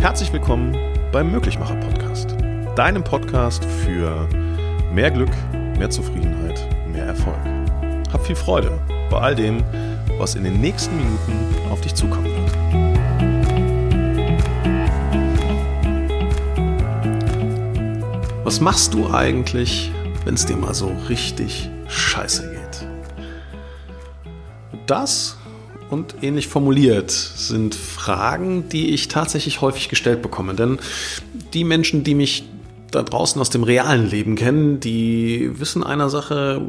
Herzlich willkommen beim Möglichmacher Podcast, deinem Podcast für mehr Glück, mehr Zufriedenheit, mehr Erfolg. Hab viel Freude bei all dem, was in den nächsten Minuten auf dich zukommen wird. Was machst du eigentlich, wenn es dir mal so richtig scheiße geht? Das und ähnlich formuliert sind Fragen, die ich tatsächlich häufig gestellt bekomme. Denn die Menschen, die mich da draußen aus dem realen Leben kennen, die wissen einer Sache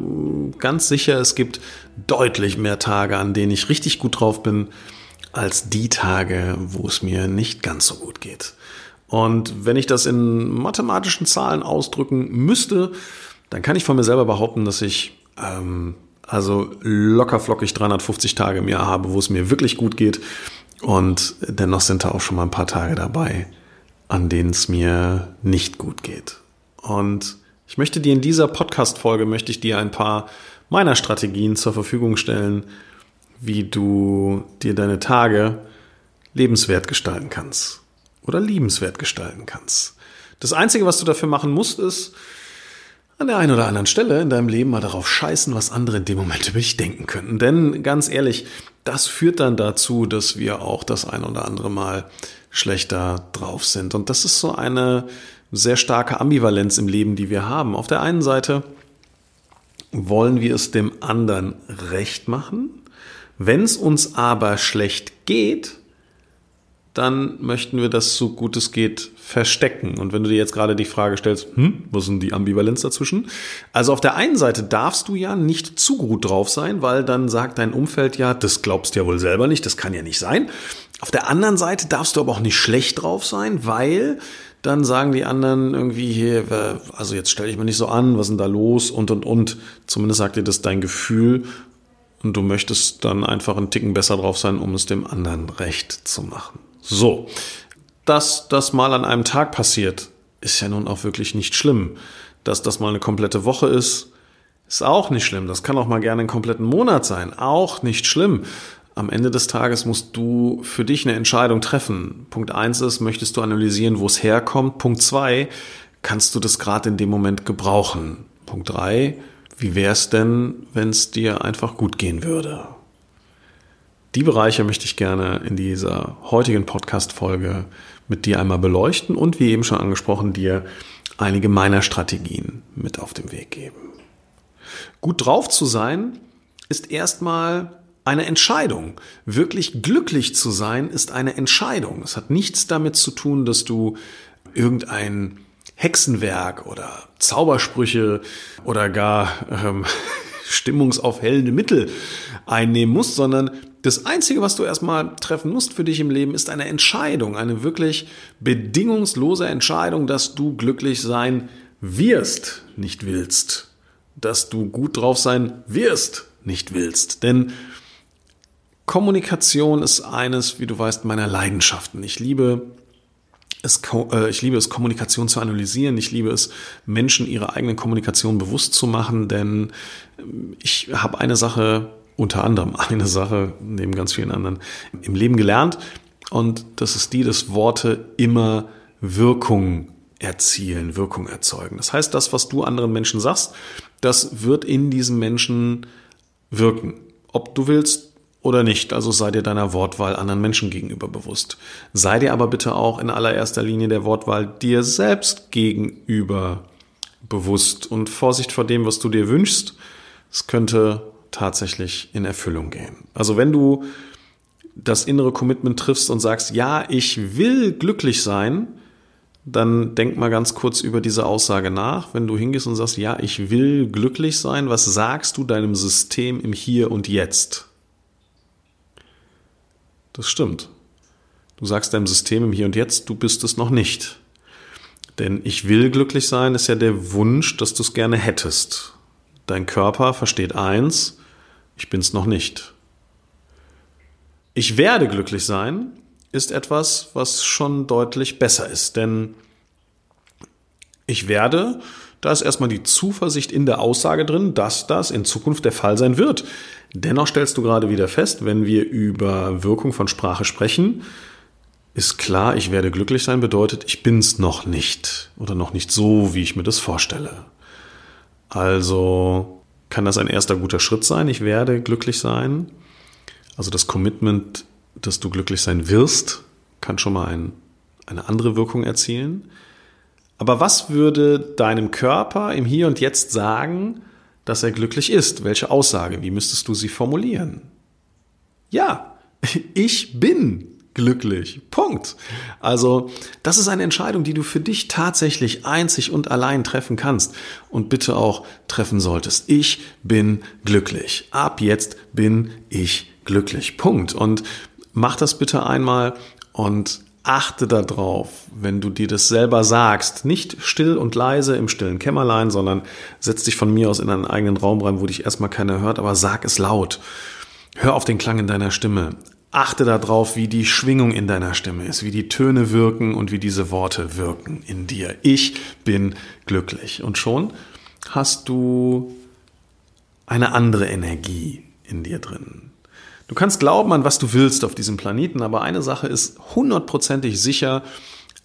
ganz sicher, es gibt deutlich mehr Tage, an denen ich richtig gut drauf bin, als die Tage, wo es mir nicht ganz so gut geht. Und wenn ich das in mathematischen Zahlen ausdrücken müsste, dann kann ich von mir selber behaupten, dass ich ähm, also locker flockig 350 Tage im Jahr habe, wo es mir wirklich gut geht. Und dennoch sind da auch schon mal ein paar Tage dabei, an denen es mir nicht gut geht. Und ich möchte dir in dieser Podcast-Folge möchte ich dir ein paar meiner Strategien zur Verfügung stellen, wie du dir deine Tage lebenswert gestalten kannst oder liebenswert gestalten kannst. Das Einzige, was du dafür machen musst, ist, an der einen oder anderen Stelle in deinem Leben mal darauf scheißen, was andere in dem Moment über dich denken könnten. Denn ganz ehrlich, das führt dann dazu, dass wir auch das ein oder andere Mal schlechter drauf sind. Und das ist so eine sehr starke Ambivalenz im Leben, die wir haben. Auf der einen Seite wollen wir es dem anderen recht machen. Wenn es uns aber schlecht geht, dann möchten wir das so gut es geht verstecken. Und wenn du dir jetzt gerade die Frage stellst, hm, ist denn die Ambivalenz dazwischen? Also auf der einen Seite darfst du ja nicht zu gut drauf sein, weil dann sagt dein Umfeld ja, das glaubst du ja wohl selber nicht, das kann ja nicht sein. Auf der anderen Seite darfst du aber auch nicht schlecht drauf sein, weil dann sagen die anderen irgendwie hier, also jetzt stell dich mal nicht so an, was ist denn da los und und und. Zumindest sagt dir das dein Gefühl und du möchtest dann einfach einen Ticken besser drauf sein, um es dem anderen recht zu machen. So, dass das mal an einem Tag passiert, ist ja nun auch wirklich nicht schlimm. Dass das mal eine komplette Woche ist, ist auch nicht schlimm. Das kann auch mal gerne einen kompletten Monat sein, auch nicht schlimm. Am Ende des Tages musst du für dich eine Entscheidung treffen. Punkt eins ist, möchtest du analysieren, wo es herkommt? Punkt zwei, kannst du das gerade in dem Moment gebrauchen? Punkt drei, wie wäre es denn, wenn es dir einfach gut gehen würde? Die Bereiche möchte ich gerne in dieser heutigen Podcast-Folge mit dir einmal beleuchten und wie eben schon angesprochen, dir einige meiner Strategien mit auf den Weg geben. Gut drauf zu sein ist erstmal eine Entscheidung. Wirklich glücklich zu sein ist eine Entscheidung. Es hat nichts damit zu tun, dass du irgendein Hexenwerk oder Zaubersprüche oder gar ähm, stimmungsaufhellende Mittel einnehmen musst, sondern das Einzige, was du erstmal treffen musst für dich im Leben, ist eine Entscheidung, eine wirklich bedingungslose Entscheidung, dass du glücklich sein wirst, nicht willst. Dass du gut drauf sein wirst, nicht willst. Denn Kommunikation ist eines, wie du weißt, meiner Leidenschaften. Ich liebe es, äh, ich liebe es, Kommunikation zu analysieren. Ich liebe es, Menschen ihre eigene Kommunikation bewusst zu machen, denn ich habe eine Sache unter anderem eine Sache, neben ganz vielen anderen, im Leben gelernt. Und das ist die, dass Worte immer Wirkung erzielen, Wirkung erzeugen. Das heißt, das, was du anderen Menschen sagst, das wird in diesem Menschen wirken. Ob du willst oder nicht. Also sei dir deiner Wortwahl anderen Menschen gegenüber bewusst. Sei dir aber bitte auch in allererster Linie der Wortwahl dir selbst gegenüber bewusst und Vorsicht vor dem, was du dir wünschst. Es könnte tatsächlich in Erfüllung gehen. Also wenn du das innere Commitment triffst und sagst, ja, ich will glücklich sein, dann denk mal ganz kurz über diese Aussage nach. Wenn du hingehst und sagst, ja, ich will glücklich sein, was sagst du deinem System im Hier und Jetzt? Das stimmt. Du sagst deinem System im Hier und Jetzt, du bist es noch nicht. Denn ich will glücklich sein ist ja der Wunsch, dass du es gerne hättest. Dein Körper versteht eins, ich bin es noch nicht. Ich werde glücklich sein ist etwas, was schon deutlich besser ist, denn ich werde, da ist erstmal die Zuversicht in der Aussage drin, dass das in Zukunft der Fall sein wird. Dennoch stellst du gerade wieder fest, wenn wir über Wirkung von Sprache sprechen, ist klar, ich werde glücklich sein, bedeutet, ich bin's noch nicht oder noch nicht so, wie ich mir das vorstelle. Also kann das ein erster guter Schritt sein, ich werde glücklich sein. Also das Commitment, dass du glücklich sein wirst, kann schon mal ein, eine andere Wirkung erzielen. Aber was würde deinem Körper im Hier und Jetzt sagen, dass er glücklich ist? Welche Aussage? Wie müsstest du sie formulieren? Ja, ich bin glücklich. Punkt. Also, das ist eine Entscheidung, die du für dich tatsächlich einzig und allein treffen kannst und bitte auch treffen solltest. Ich bin glücklich. Ab jetzt bin ich glücklich. Punkt. Und mach das bitte einmal und achte darauf, wenn du dir das selber sagst, nicht still und leise im stillen Kämmerlein, sondern setz dich von mir aus in einen eigenen Raum rein, wo dich erstmal keiner hört, aber sag es laut. Hör auf den Klang in deiner Stimme. Achte darauf, wie die Schwingung in deiner Stimme ist, wie die Töne wirken und wie diese Worte wirken in dir. Ich bin glücklich. Und schon hast du eine andere Energie in dir drin. Du kannst glauben an was du willst auf diesem Planeten, aber eine Sache ist hundertprozentig sicher,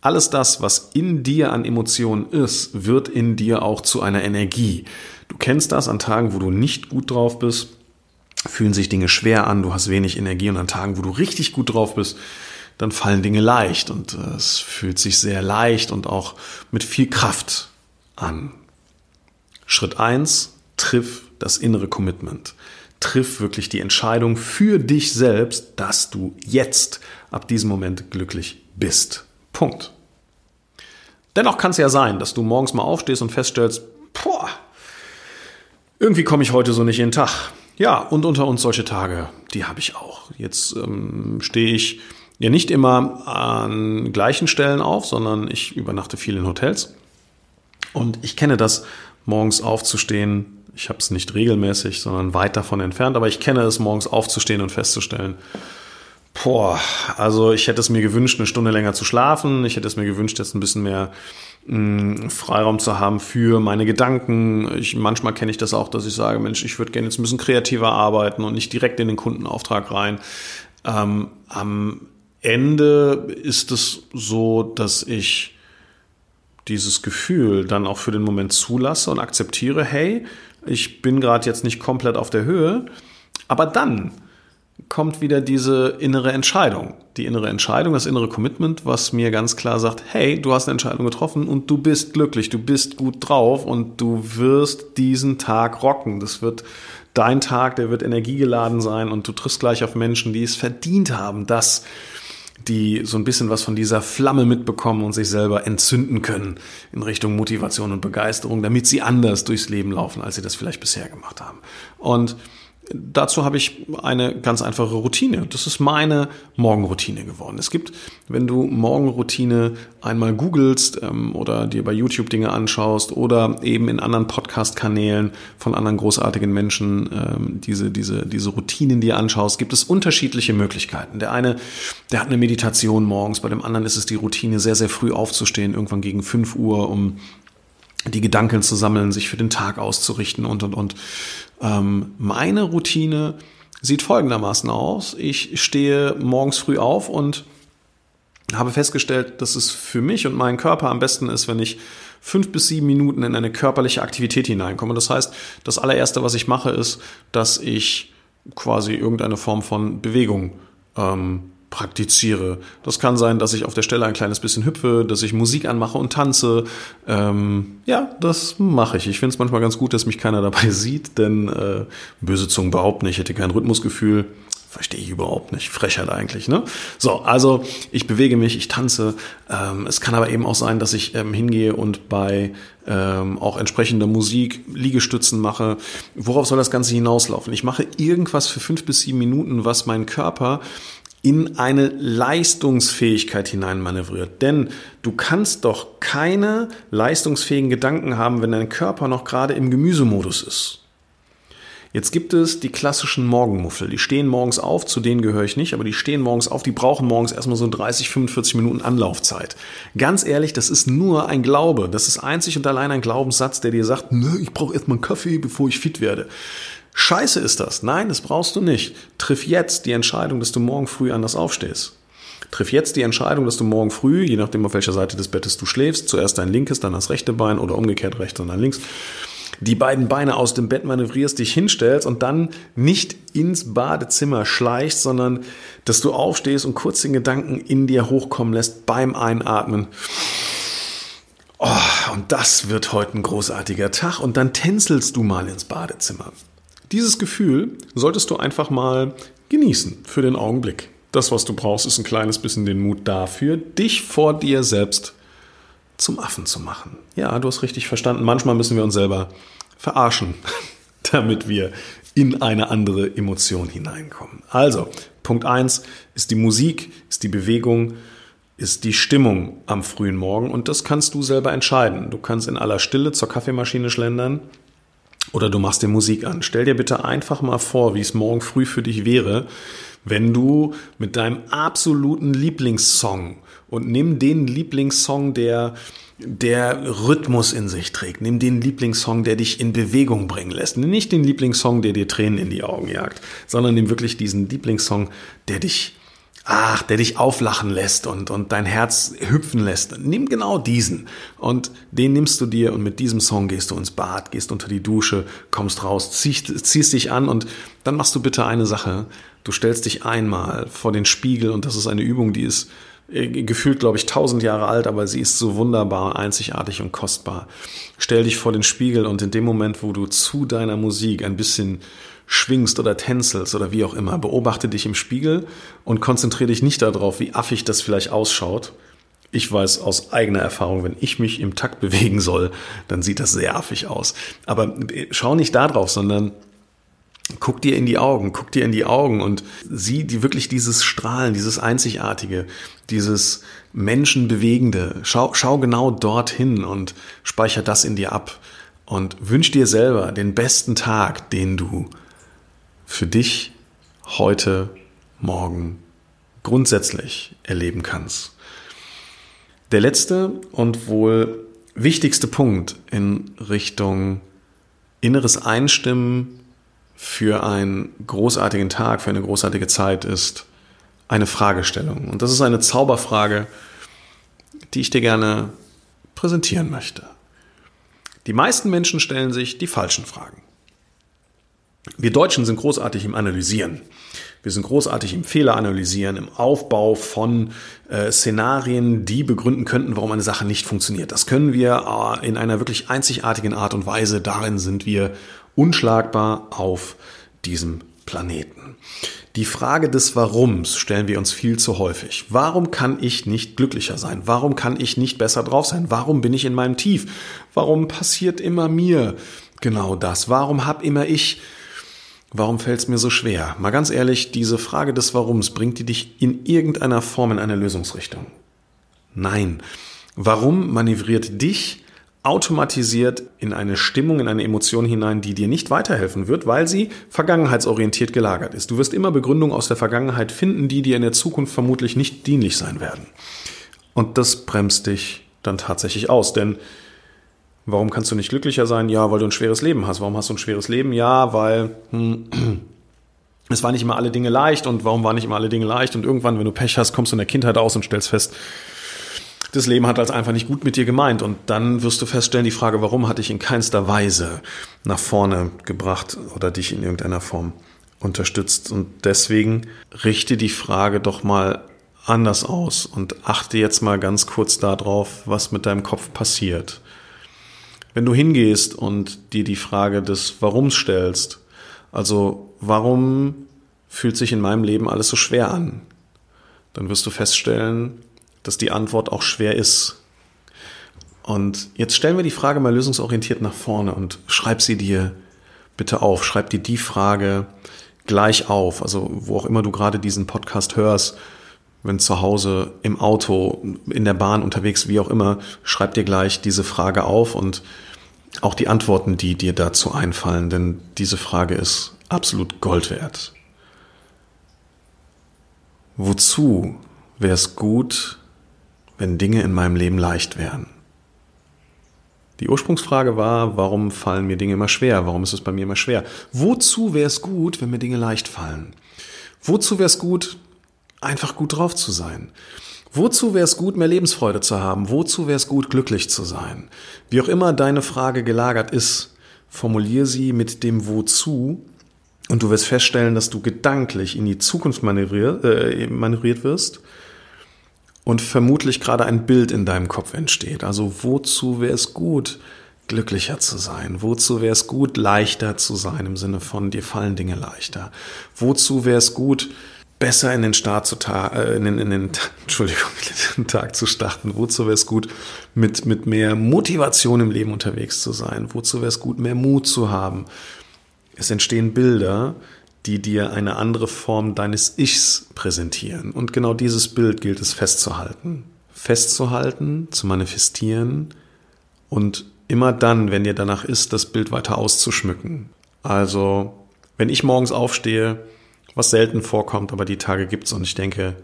alles das, was in dir an Emotionen ist, wird in dir auch zu einer Energie. Du kennst das an Tagen, wo du nicht gut drauf bist fühlen sich Dinge schwer an, du hast wenig Energie und an Tagen, wo du richtig gut drauf bist, dann fallen Dinge leicht und äh, es fühlt sich sehr leicht und auch mit viel Kraft an. Schritt eins: triff das innere Commitment. Triff wirklich die Entscheidung für dich selbst, dass du jetzt ab diesem Moment glücklich bist. Punkt. Dennoch kann es ja sein, dass du morgens mal aufstehst und feststellst, boah, irgendwie komme ich heute so nicht in den Tag. Ja, und unter uns solche Tage, die habe ich auch. Jetzt ähm, stehe ich ja nicht immer an gleichen Stellen auf, sondern ich übernachte viel in Hotels. Und ich kenne das, morgens aufzustehen. Ich habe es nicht regelmäßig, sondern weit davon entfernt, aber ich kenne es, morgens aufzustehen und festzustellen, Boah, also ich hätte es mir gewünscht, eine Stunde länger zu schlafen. Ich hätte es mir gewünscht, jetzt ein bisschen mehr mh, Freiraum zu haben für meine Gedanken. Ich, manchmal kenne ich das auch, dass ich sage, Mensch, ich würde gerne jetzt ein bisschen kreativer arbeiten und nicht direkt in den Kundenauftrag rein. Ähm, am Ende ist es so, dass ich dieses Gefühl dann auch für den Moment zulasse und akzeptiere, hey, ich bin gerade jetzt nicht komplett auf der Höhe, aber dann kommt wieder diese innere Entscheidung. Die innere Entscheidung, das innere Commitment, was mir ganz klar sagt, hey, du hast eine Entscheidung getroffen und du bist glücklich, du bist gut drauf und du wirst diesen Tag rocken. Das wird dein Tag, der wird energiegeladen sein und du triffst gleich auf Menschen, die es verdient haben, dass die so ein bisschen was von dieser Flamme mitbekommen und sich selber entzünden können in Richtung Motivation und Begeisterung, damit sie anders durchs Leben laufen, als sie das vielleicht bisher gemacht haben. Und Dazu habe ich eine ganz einfache Routine. Das ist meine Morgenroutine geworden. Es gibt, wenn du Morgenroutine einmal googelst ähm, oder dir bei YouTube Dinge anschaust oder eben in anderen Podcast-Kanälen von anderen großartigen Menschen ähm, diese, diese, diese Routinen dir anschaust, gibt es unterschiedliche Möglichkeiten. Der eine, der hat eine Meditation morgens, bei dem anderen ist es die Routine, sehr, sehr früh aufzustehen, irgendwann gegen 5 Uhr, um die Gedanken zu sammeln, sich für den Tag auszurichten und, und, und. Ähm, meine Routine sieht folgendermaßen aus. Ich stehe morgens früh auf und habe festgestellt, dass es für mich und meinen Körper am besten ist, wenn ich fünf bis sieben Minuten in eine körperliche Aktivität hineinkomme. Das heißt, das allererste, was ich mache, ist, dass ich quasi irgendeine Form von Bewegung ähm, praktiziere. Das kann sein, dass ich auf der Stelle ein kleines bisschen hüpfe, dass ich Musik anmache und tanze. Ähm, ja, das mache ich. Ich finde es manchmal ganz gut, dass mich keiner dabei sieht, denn äh, böse Zungen behaupten, ich hätte kein Rhythmusgefühl. Verstehe ich überhaupt nicht. Frechheit eigentlich, ne? So, also ich bewege mich, ich tanze. Ähm, es kann aber eben auch sein, dass ich ähm, hingehe und bei ähm, auch entsprechender Musik Liegestützen mache. Worauf soll das Ganze hinauslaufen? Ich mache irgendwas für fünf bis sieben Minuten, was mein Körper in eine Leistungsfähigkeit hineinmanövriert. Denn du kannst doch keine leistungsfähigen Gedanken haben, wenn dein Körper noch gerade im Gemüsemodus ist. Jetzt gibt es die klassischen Morgenmuffel. Die stehen morgens auf, zu denen gehöre ich nicht, aber die stehen morgens auf, die brauchen morgens erstmal so 30, 45 Minuten Anlaufzeit. Ganz ehrlich, das ist nur ein Glaube. Das ist einzig und allein ein Glaubenssatz, der dir sagt, Nö, ich brauche erstmal einen Kaffee, bevor ich fit werde. Scheiße ist das. Nein, das brauchst du nicht. Triff jetzt die Entscheidung, dass du morgen früh anders aufstehst. Triff jetzt die Entscheidung, dass du morgen früh, je nachdem auf welcher Seite des Bettes du schläfst, zuerst dein linkes, dann das rechte Bein oder umgekehrt rechts und dann links, die beiden Beine aus dem Bett manövrierst, dich hinstellst und dann nicht ins Badezimmer schleichst, sondern dass du aufstehst und kurz den Gedanken in dir hochkommen lässt beim Einatmen. Oh, und das wird heute ein großartiger Tag und dann tänzelst du mal ins Badezimmer. Dieses Gefühl solltest du einfach mal genießen für den Augenblick. Das, was du brauchst, ist ein kleines bisschen den Mut dafür, dich vor dir selbst zum Affen zu machen. Ja, du hast richtig verstanden. Manchmal müssen wir uns selber verarschen, damit wir in eine andere Emotion hineinkommen. Also, Punkt eins ist die Musik, ist die Bewegung, ist die Stimmung am frühen Morgen und das kannst du selber entscheiden. Du kannst in aller Stille zur Kaffeemaschine schlendern oder du machst dir Musik an. Stell dir bitte einfach mal vor, wie es morgen früh für dich wäre, wenn du mit deinem absoluten Lieblingssong und nimm den Lieblingssong, der der Rhythmus in sich trägt. Nimm den Lieblingssong, der dich in Bewegung bringen lässt. Nimm nicht den Lieblingssong, der dir Tränen in die Augen jagt, sondern nimm wirklich diesen Lieblingssong, der dich, ach, der dich auflachen lässt und, und dein Herz hüpfen lässt. Nimm genau diesen und den nimmst du dir und mit diesem Song gehst du ins Bad, gehst unter die Dusche, kommst raus, ziehst, ziehst dich an und dann machst du bitte eine Sache. Du stellst dich einmal vor den Spiegel und das ist eine Übung, die ist gefühlt, glaube ich, tausend Jahre alt, aber sie ist so wunderbar, einzigartig und kostbar. Stell dich vor den Spiegel und in dem Moment, wo du zu deiner Musik ein bisschen schwingst oder tänzelst oder wie auch immer, beobachte dich im Spiegel und konzentriere dich nicht darauf, wie affig das vielleicht ausschaut. Ich weiß aus eigener Erfahrung, wenn ich mich im Takt bewegen soll, dann sieht das sehr affig aus. Aber äh, schau nicht darauf, sondern guck dir in die Augen, guck dir in die Augen und sieh die wirklich dieses Strahlen, dieses Einzigartige, dieses Menschenbewegende. Schau, schau genau dorthin und speicher das in dir ab und wünsch dir selber den besten Tag, den du für dich heute, morgen grundsätzlich erleben kannst. Der letzte und wohl wichtigste Punkt in Richtung inneres Einstimmen für einen großartigen Tag, für eine großartige Zeit ist eine Fragestellung. Und das ist eine Zauberfrage, die ich dir gerne präsentieren möchte. Die meisten Menschen stellen sich die falschen Fragen. Wir Deutschen sind großartig im Analysieren. Wir sind großartig im Fehler analysieren, im Aufbau von äh, Szenarien, die begründen könnten, warum eine Sache nicht funktioniert. Das können wir äh, in einer wirklich einzigartigen Art und Weise. Darin sind wir unschlagbar auf diesem Planeten. Die Frage des Warums stellen wir uns viel zu häufig. Warum kann ich nicht glücklicher sein? Warum kann ich nicht besser drauf sein? Warum bin ich in meinem Tief? Warum passiert immer mir genau das? Warum hab immer ich Warum fällt es mir so schwer? Mal ganz ehrlich, diese Frage des Warums, bringt die dich in irgendeiner Form in eine Lösungsrichtung? Nein. Warum manövriert dich automatisiert in eine Stimmung, in eine Emotion hinein, die dir nicht weiterhelfen wird, weil sie vergangenheitsorientiert gelagert ist. Du wirst immer Begründungen aus der Vergangenheit finden, die dir in der Zukunft vermutlich nicht dienlich sein werden. Und das bremst dich dann tatsächlich aus, denn warum kannst du nicht glücklicher sein? Ja, weil du ein schweres Leben hast. Warum hast du ein schweres Leben? Ja, weil hm, es war nicht immer alle Dinge leicht und warum waren nicht immer alle Dinge leicht? Und irgendwann, wenn du Pech hast, kommst du in der Kindheit aus und stellst fest, das Leben hat als einfach nicht gut mit dir gemeint. Und dann wirst du feststellen, die Frage, warum hat dich in keinster Weise nach vorne gebracht oder dich in irgendeiner Form unterstützt. Und deswegen richte die Frage doch mal anders aus und achte jetzt mal ganz kurz darauf, was mit deinem Kopf passiert. Wenn du hingehst und dir die Frage des Warums stellst, also warum fühlt sich in meinem Leben alles so schwer an, dann wirst du feststellen, dass die Antwort auch schwer ist. Und jetzt stellen wir die Frage mal lösungsorientiert nach vorne und schreib sie dir bitte auf. Schreib dir die Frage gleich auf. Also wo auch immer du gerade diesen Podcast hörst, wenn zu Hause, im Auto, in der Bahn unterwegs, wie auch immer, schreib dir gleich diese Frage auf und auch die Antworten, die dir dazu einfallen, denn diese Frage ist absolut Gold wert. Wozu wäre es gut, wenn Dinge in meinem Leben leicht wären? Die Ursprungsfrage war, warum fallen mir Dinge immer schwer? Warum ist es bei mir immer schwer? Wozu wäre es gut, wenn mir Dinge leicht fallen? Wozu wäre es gut, einfach gut drauf zu sein. Wozu wäre es gut, mehr Lebensfreude zu haben? Wozu wäre es gut, glücklich zu sein? Wie auch immer deine Frage gelagert ist, formulier sie mit dem Wozu und du wirst feststellen, dass du gedanklich in die Zukunft manövriert, äh, manövriert wirst und vermutlich gerade ein Bild in deinem Kopf entsteht. Also wozu wäre es gut, glücklicher zu sein? Wozu wäre es gut, leichter zu sein im Sinne von dir fallen Dinge leichter? Wozu wäre es gut, besser in den Start zu äh, in, den, in den Entschuldigung, in den Tag zu starten? Wozu wäre es gut, mit, mit mehr Motivation im Leben unterwegs zu sein? Wozu wäre es gut, mehr Mut zu haben? Es entstehen Bilder, die dir eine andere Form deines Ichs präsentieren. Und genau dieses Bild gilt es festzuhalten. Festzuhalten, zu manifestieren und immer dann, wenn dir danach ist, das Bild weiter auszuschmücken. Also, wenn ich morgens aufstehe, was selten vorkommt, aber die Tage gibt's und ich denke,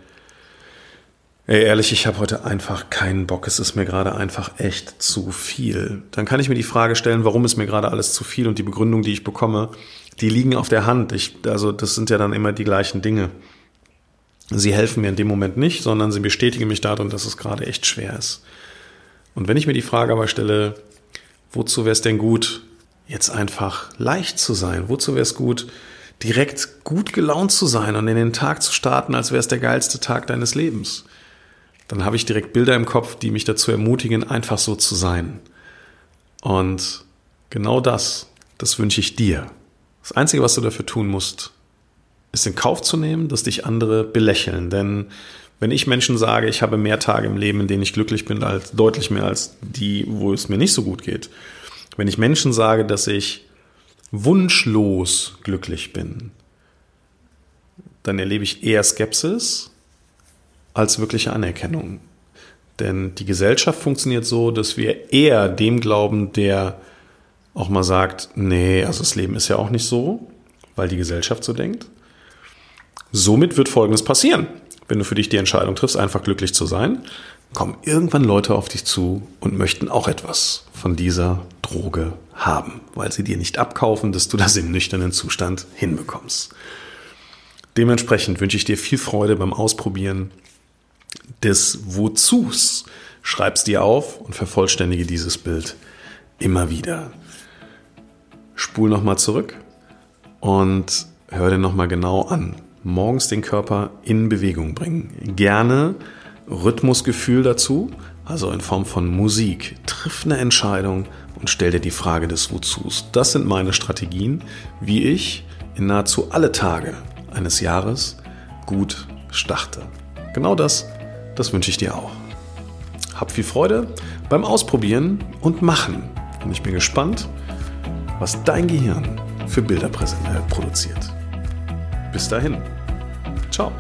ey, ehrlich, ich habe heute einfach keinen Bock, es ist mir gerade einfach echt zu viel. Dann kann ich mir die Frage stellen, warum ist mir gerade alles zu viel und die Begründung, die ich bekomme, die liegen auf der Hand. Ich, also das sind ja dann immer die gleichen Dinge. Sie helfen mir in dem Moment nicht, sondern sie bestätigen mich darin, dass es gerade echt schwer ist. Und wenn ich mir die Frage aber stelle, wozu wäre es denn gut, jetzt einfach leicht zu sein? Wozu wäre es gut, direkt gut gelaunt zu sein und in den Tag zu starten, als wäre es der geilste Tag deines Lebens. Dann habe ich direkt Bilder im Kopf, die mich dazu ermutigen, einfach so zu sein. Und genau das, das wünsche ich dir. Das Einzige, was du dafür tun musst, ist in Kauf zu nehmen, dass dich andere belächeln. Denn wenn ich Menschen sage, ich habe mehr Tage im Leben, in denen ich glücklich bin, als deutlich mehr als die, wo es mir nicht so gut geht. Wenn ich Menschen sage, dass ich wunschlos glücklich bin, dann erlebe ich eher Skepsis als wirkliche Anerkennung. Denn die Gesellschaft funktioniert so, dass wir eher dem glauben, der auch mal sagt, nee, also das Leben ist ja auch nicht so, weil die Gesellschaft so denkt. Somit wird Folgendes passieren. Wenn du für dich die Entscheidung triffst, einfach glücklich zu sein, kommen irgendwann Leute auf dich zu und möchten auch etwas von dieser Droge haben, weil sie dir nicht abkaufen, dass du das im nüchternen Zustand hinbekommst. Dementsprechend wünsche ich dir viel Freude beim Ausprobieren des Wozus. Schreib's dir auf und vervollständige dieses Bild immer wieder. Spul nochmal zurück und hör dir nochmal genau an. Morgens den Körper in Bewegung bringen. Gerne Rhythmusgefühl dazu, also in Form von Musik. Triff eine Entscheidung und stell dir die Frage des Wozus. Das sind meine Strategien, wie ich in nahezu alle Tage eines Jahres gut starte. Genau das, das wünsche ich dir auch. Hab viel Freude beim Ausprobieren und Machen. Und ich bin gespannt, was dein Gehirn für Bilder produziert. Bis dahin. Ciao.